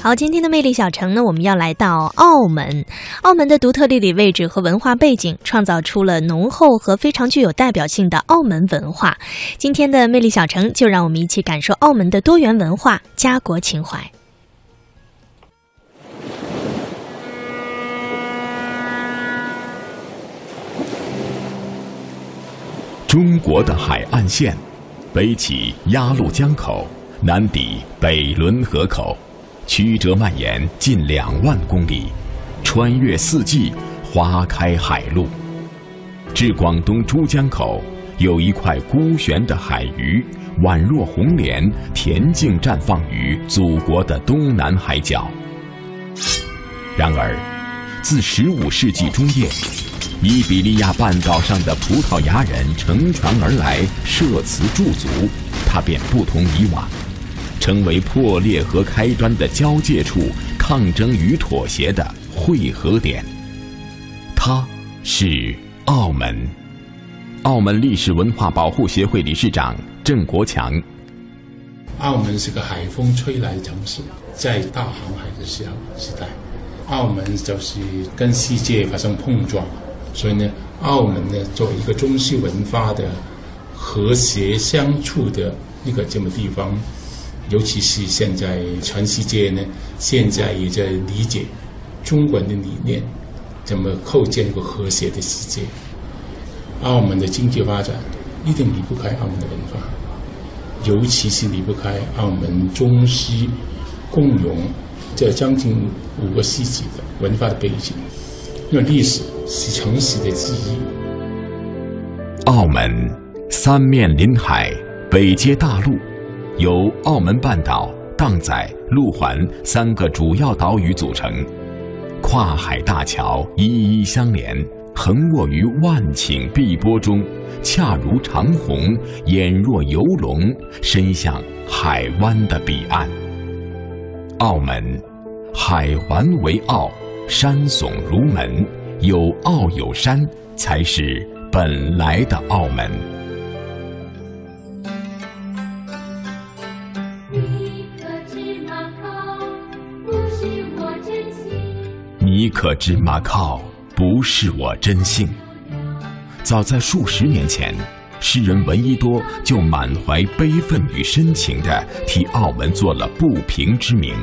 好，今天的魅力小城呢，我们要来到澳门。澳门的独特地理位置和文化背景，创造出了浓厚和非常具有代表性的澳门文化。今天的魅力小城，就让我们一起感受澳门的多元文化、家国情怀。中国的海岸线，北起鸭绿江口，南抵北仑河口。曲折蔓延近两万公里，穿越四季，花开海陆。至广东珠江口，有一块孤悬的海鱼，宛若红莲，恬静绽放于祖国的东南海角。然而，自十五世纪中叶，伊比利亚半岛上的葡萄牙人乘船而来，设祠驻足，它便不同以往。成为破裂和开端的交界处，抗争与妥协的汇合点。它是澳门。澳门历史文化保护协会理事长郑国强。澳门是个海风吹来城市，在大航海的时候时代，澳门就是跟世界发生碰撞，所以呢，澳门呢作为一个中西文化的和谐相处的一个这么地方。尤其是现在全世界呢，现在也在理解中国的理念，怎么构建一个和谐的世界。澳门的经济发展一定离不开澳门的文化，尤其是离不开澳门中西共融这将近五个世纪的文化的背景。因为历史是城市的记忆。澳门三面临海，北接大陆。由澳门半岛、荡仔、路环三个主要岛屿组成，跨海大桥一一相连，横卧于万顷碧波中，恰如长虹，眼若游龙，伸向海湾的彼岸。澳门，海环为澳，山耸如门，有澳有山，才是本来的澳门。你可知马靠不是我真姓？早在数十年前，诗人闻一多就满怀悲愤与深情地替澳门做了不平之名，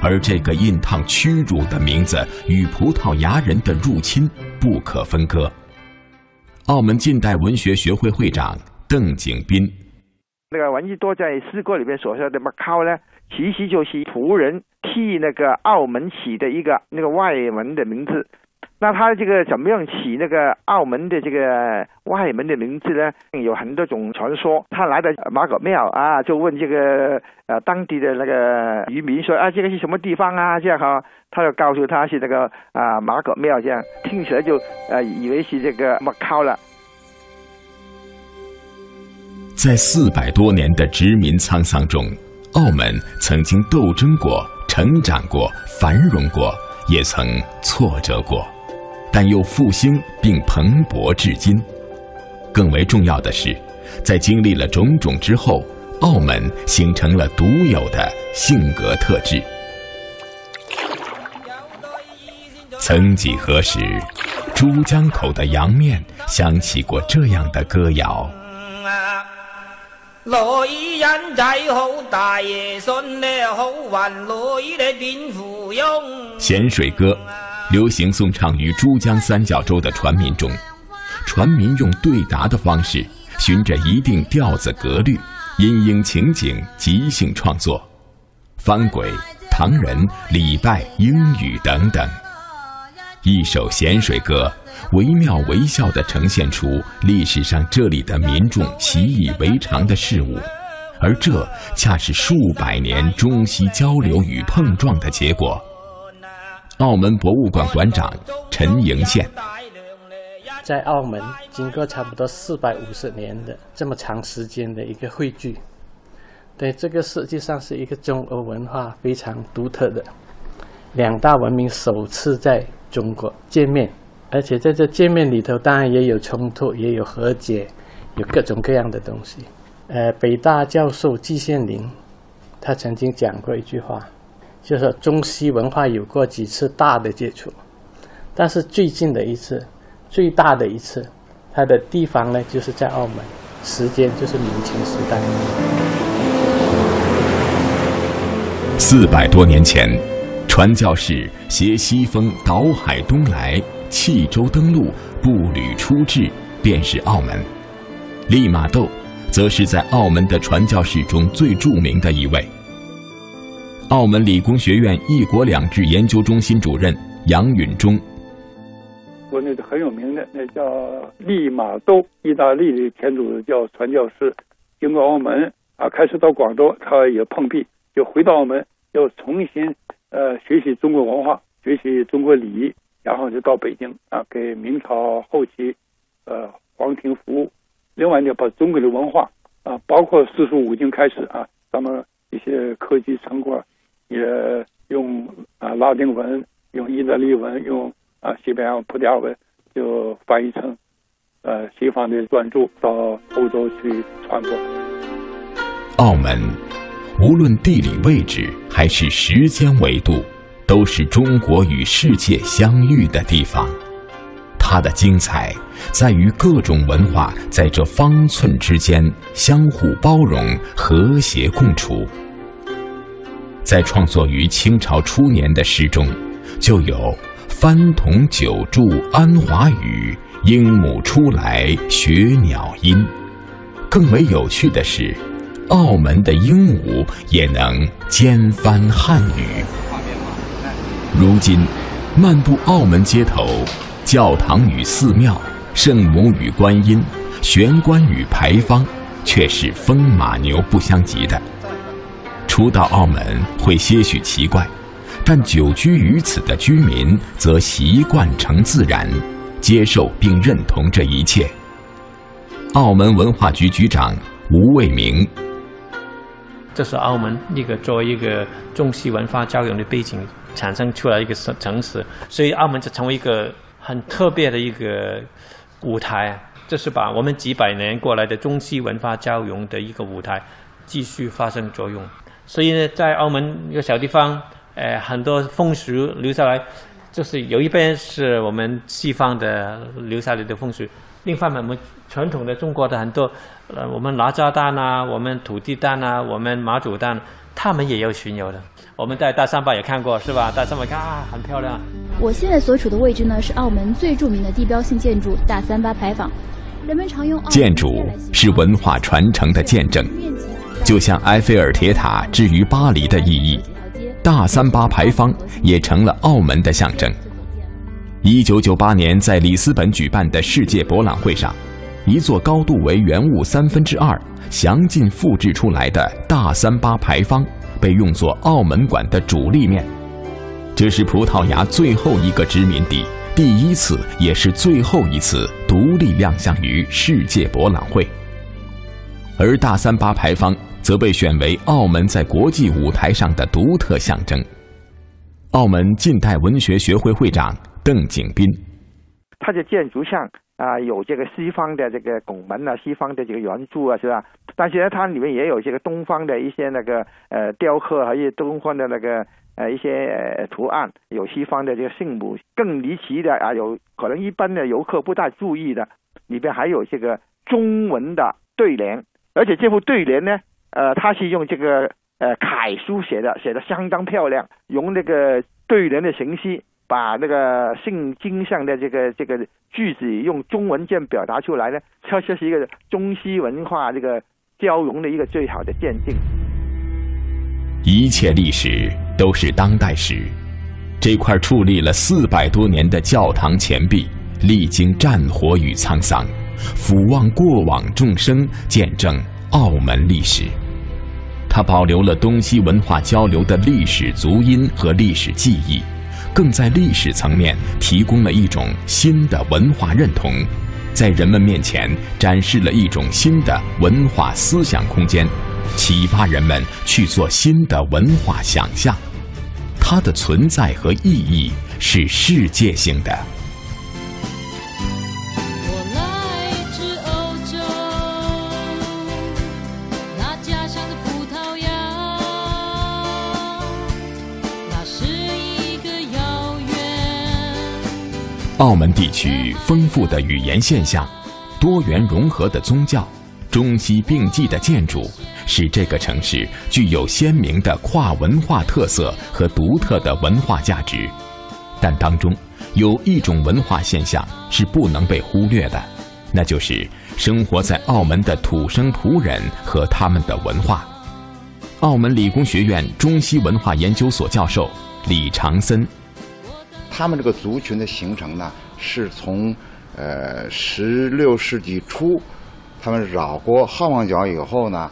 而这个印烫屈辱的名字与葡萄牙人的入侵不可分割。澳门近代文学学会会长邓景斌，那个闻一多在诗歌里面所说的马靠呢，其实就是仆人。替那个澳门起的一个那个外门的名字，那他这个怎么样起那个澳门的这个外门的名字呢？有很多种传说。他来到马狗庙啊，就问这个呃当地的那个渔民说啊，这个是什么地方啊？这样哈，他就告诉他是那个啊马狗庙，这样听起来就呃以为是这个马靠了。在四百多年的殖民沧桑中，澳门曾经斗争过。成长过，繁荣过，也曾挫折过，但又复兴并蓬勃至今。更为重要的是，在经历了种种之后，澳门形成了独有的性格特质。曾几何时，珠江口的洋面响起过这样的歌谣。罗伊人仔好，大爷孙咧好，还罗伊咧变富翁。咸水歌，流行颂唱于珠江三角洲的船民中，船民用对答的方式，循着一定调子格律，因应情景即兴创作。翻轨、唐人、礼拜、英语等等，一首咸水歌。惟妙惟肖地呈现出历史上这里的民众习以为常的事物，而这恰是数百年中西交流与碰撞的结果。澳门博物馆馆长陈迎宪，在澳门经过差不多四百五十年的这么长时间的一个汇聚，对这个实际上是一个中欧文化非常独特的两大文明首次在中国见面。而且在这见面里头，当然也有冲突，也有和解，有各种各样的东西。呃，北大教授季羡林，他曾经讲过一句话：就是中西文化有过几次大的接触，但是最近的一次，最大的一次，它的地方呢就是在澳门，时间就是明清时代。四百多年前，传教士携西风倒海东来，弃舟登陆，步履出至，便是澳门。利玛窦，则是在澳门的传教士中最著名的一位。澳门理工学院“一国两制”研究中心主任杨允中，国内的很有名的那叫利玛窦，意大利的天主教传教士，经过澳门啊，开始到广州，他也碰壁，就回到澳门，又重新呃学习中国文化，学习中国礼仪，然后就到北京啊，给明朝后期呃皇庭服务。另外呢，把中国的文化啊，包括四书五经开始啊，咱们一些科技成果。也用啊拉丁文，用意大利文，用啊西班牙葡萄牙文，就翻译成呃西方的专著到欧洲去传播。澳门无论地理位置还是时间维度，都是中国与世界相遇的地方。它的精彩在于各种文化在这方寸之间相互包容、和谐共处。在创作于清朝初年的诗中，就有“翻同久住安华语，鹦鹉出来学鸟音”。更为有趣的是，澳门的鹦鹉也能兼翻汉语。如今，漫步澳门街头，教堂与寺庙、圣母与观音、玄关与牌坊，却是风马牛不相及的。初到澳门会些许奇怪，但久居于此的居民则习惯成自然，接受并认同这一切。澳门文化局局长吴卫明，这是澳门一个作为一个中西文化交融的背景产生出来一个城城市，所以澳门就成为一个很特别的一个舞台，这是把我们几百年过来的中西文化交融的一个舞台继续发生作用。所以呢，在澳门一个小地方，呃，很多风俗留下来，就是有一边是我们西方的留下来的风俗，另一方面我们传统的中国的很多，呃，我们哪吒蛋啊，我们土地蛋啊，我们马祖蛋，他们也有巡游的。我们在大三巴也看过，是吧？大三巴看啊，很漂亮。我现在所处的位置呢，是澳门最著名的地标性建筑大三巴牌坊，人们常用建筑是文化传承的见证。就像埃菲尔铁塔置于巴黎的意义，大三巴牌坊也成了澳门的象征。一九九八年在里斯本举办的世界博览会上，一座高度为原物三分之二、详尽复制出来的大三巴牌坊被用作澳门馆的主立面。这是葡萄牙最后一个殖民地，第一次也是最后一次独立亮相于世界博览会。而大三巴牌坊。则被选为澳门在国际舞台上的独特象征。澳门近代文学学会会长邓景斌，它的建筑上啊有这个西方的这个拱门啊，西方的这个圆柱啊，是吧？但是呢，它里面也有这个东方的一些那个呃雕刻，还有东方的那个呃一些图案，有西方的这个圣母。更离奇的啊，有可能一般的游客不大注意的，里边还有这个中文的对联，而且这副对联呢。呃，他是用这个呃楷书写的，写的相当漂亮，用那个对联的形式，把那个圣经上的这个这个句子用中文这样表达出来呢，这就是一个中西文化这个交融的一个最好的见证。一切历史都是当代史，这块矗立了四百多年的教堂前壁，历经战火与沧桑，俯望过往众生，见证澳门历史。它保留了东西文化交流的历史足音和历史记忆，更在历史层面提供了一种新的文化认同，在人们面前展示了一种新的文化思想空间，启发人们去做新的文化想象。它的存在和意义是世界性的。澳门地区丰富的语言现象、多元融合的宗教、中西并济的建筑，使这个城市具有鲜明的跨文化特色和独特的文化价值。但当中有一种文化现象是不能被忽略的，那就是生活在澳门的土生葡人和他们的文化。澳门理工学院中西文化研究所教授李长森。他们这个族群的形成呢，是从呃十六世纪初，他们绕过好望角以后呢，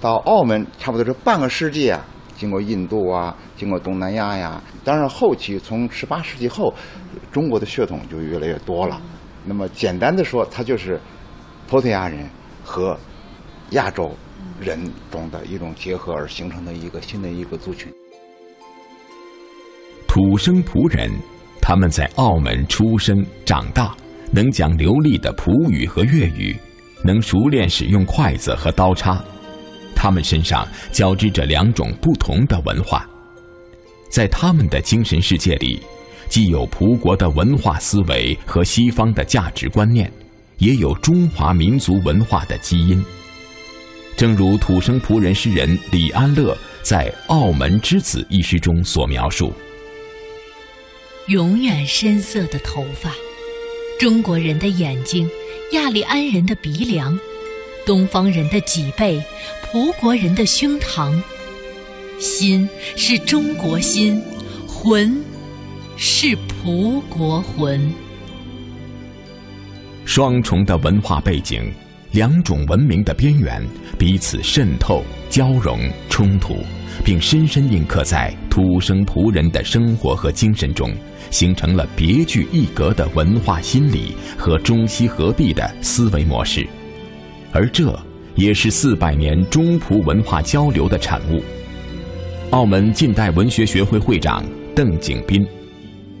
到澳门差不多是半个世纪啊，经过印度啊，经过东南亚呀。当然后期从十八世纪后，中国的血统就越来越多了。那么简单的说，它就是葡萄牙人和亚洲人种的一种结合而形成的一个新的一个族群。土生葡人。他们在澳门出生长大，能讲流利的葡语和粤语，能熟练使用筷子和刀叉。他们身上交织着两种不同的文化，在他们的精神世界里，既有葡国的文化思维和西方的价值观念，也有中华民族文化的基因。正如土生葡人诗人李安乐在《澳门之子》一诗中所描述。永远深色的头发，中国人的眼睛，亚利安人的鼻梁，东方人的脊背，葡国人的胸膛。心是中国心，魂是葡国魂。双重的文化背景，两种文明的边缘，彼此渗透、交融、冲突，并深深印刻在土生葡人的生活和精神中。形成了别具一格的文化心理和中西合璧的思维模式，而这也是四百年中葡文化交流的产物。澳门近代文学学会会长邓景斌：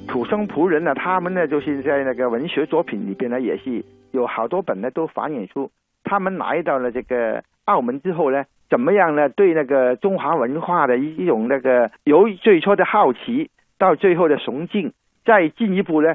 土生葡人呢，他们呢就是在那个文学作品里边呢，也是有好多本呢都反映出他们来到了这个澳门之后呢，怎么样呢？对那个中华文化的一一种那个由最初的好奇到最后的崇敬。再进一步呢，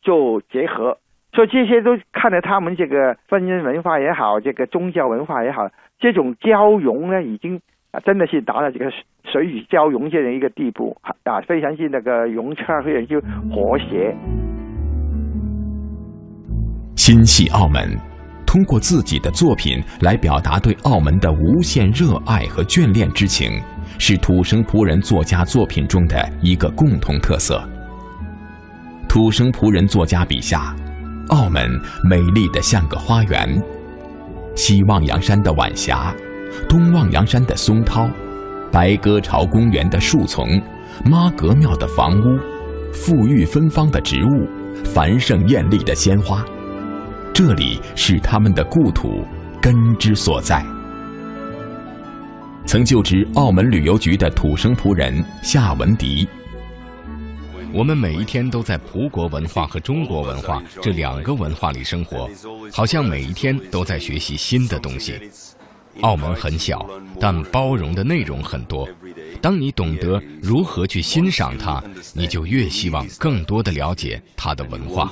就结合，所以这些都看着他们这个婚姻文化也好，这个宗教文化也好，这种交融呢，已经啊，真的是达到这个水与交融这样一个地步啊，非常是那个融洽，非常就和谐。心系澳门，通过自己的作品来表达对澳门的无限热爱和眷恋之情，是土生葡人作家作品中的一个共同特色。土生葡人作家笔下，澳门美丽的像个花园。西望洋山的晚霞，东望洋山的松涛，白鸽巢公园的树丛，妈阁庙的房屋，馥郁芬芳的植物，繁盛艳丽的鲜花，这里是他们的故土，根之所在。曾就职澳门旅游局的土生葡人夏文迪。我们每一天都在葡国文化和中国文化这两个文化里生活，好像每一天都在学习新的东西。澳门很小，但包容的内容很多。当你懂得如何去欣赏它，你就越希望更多的了解它的文化。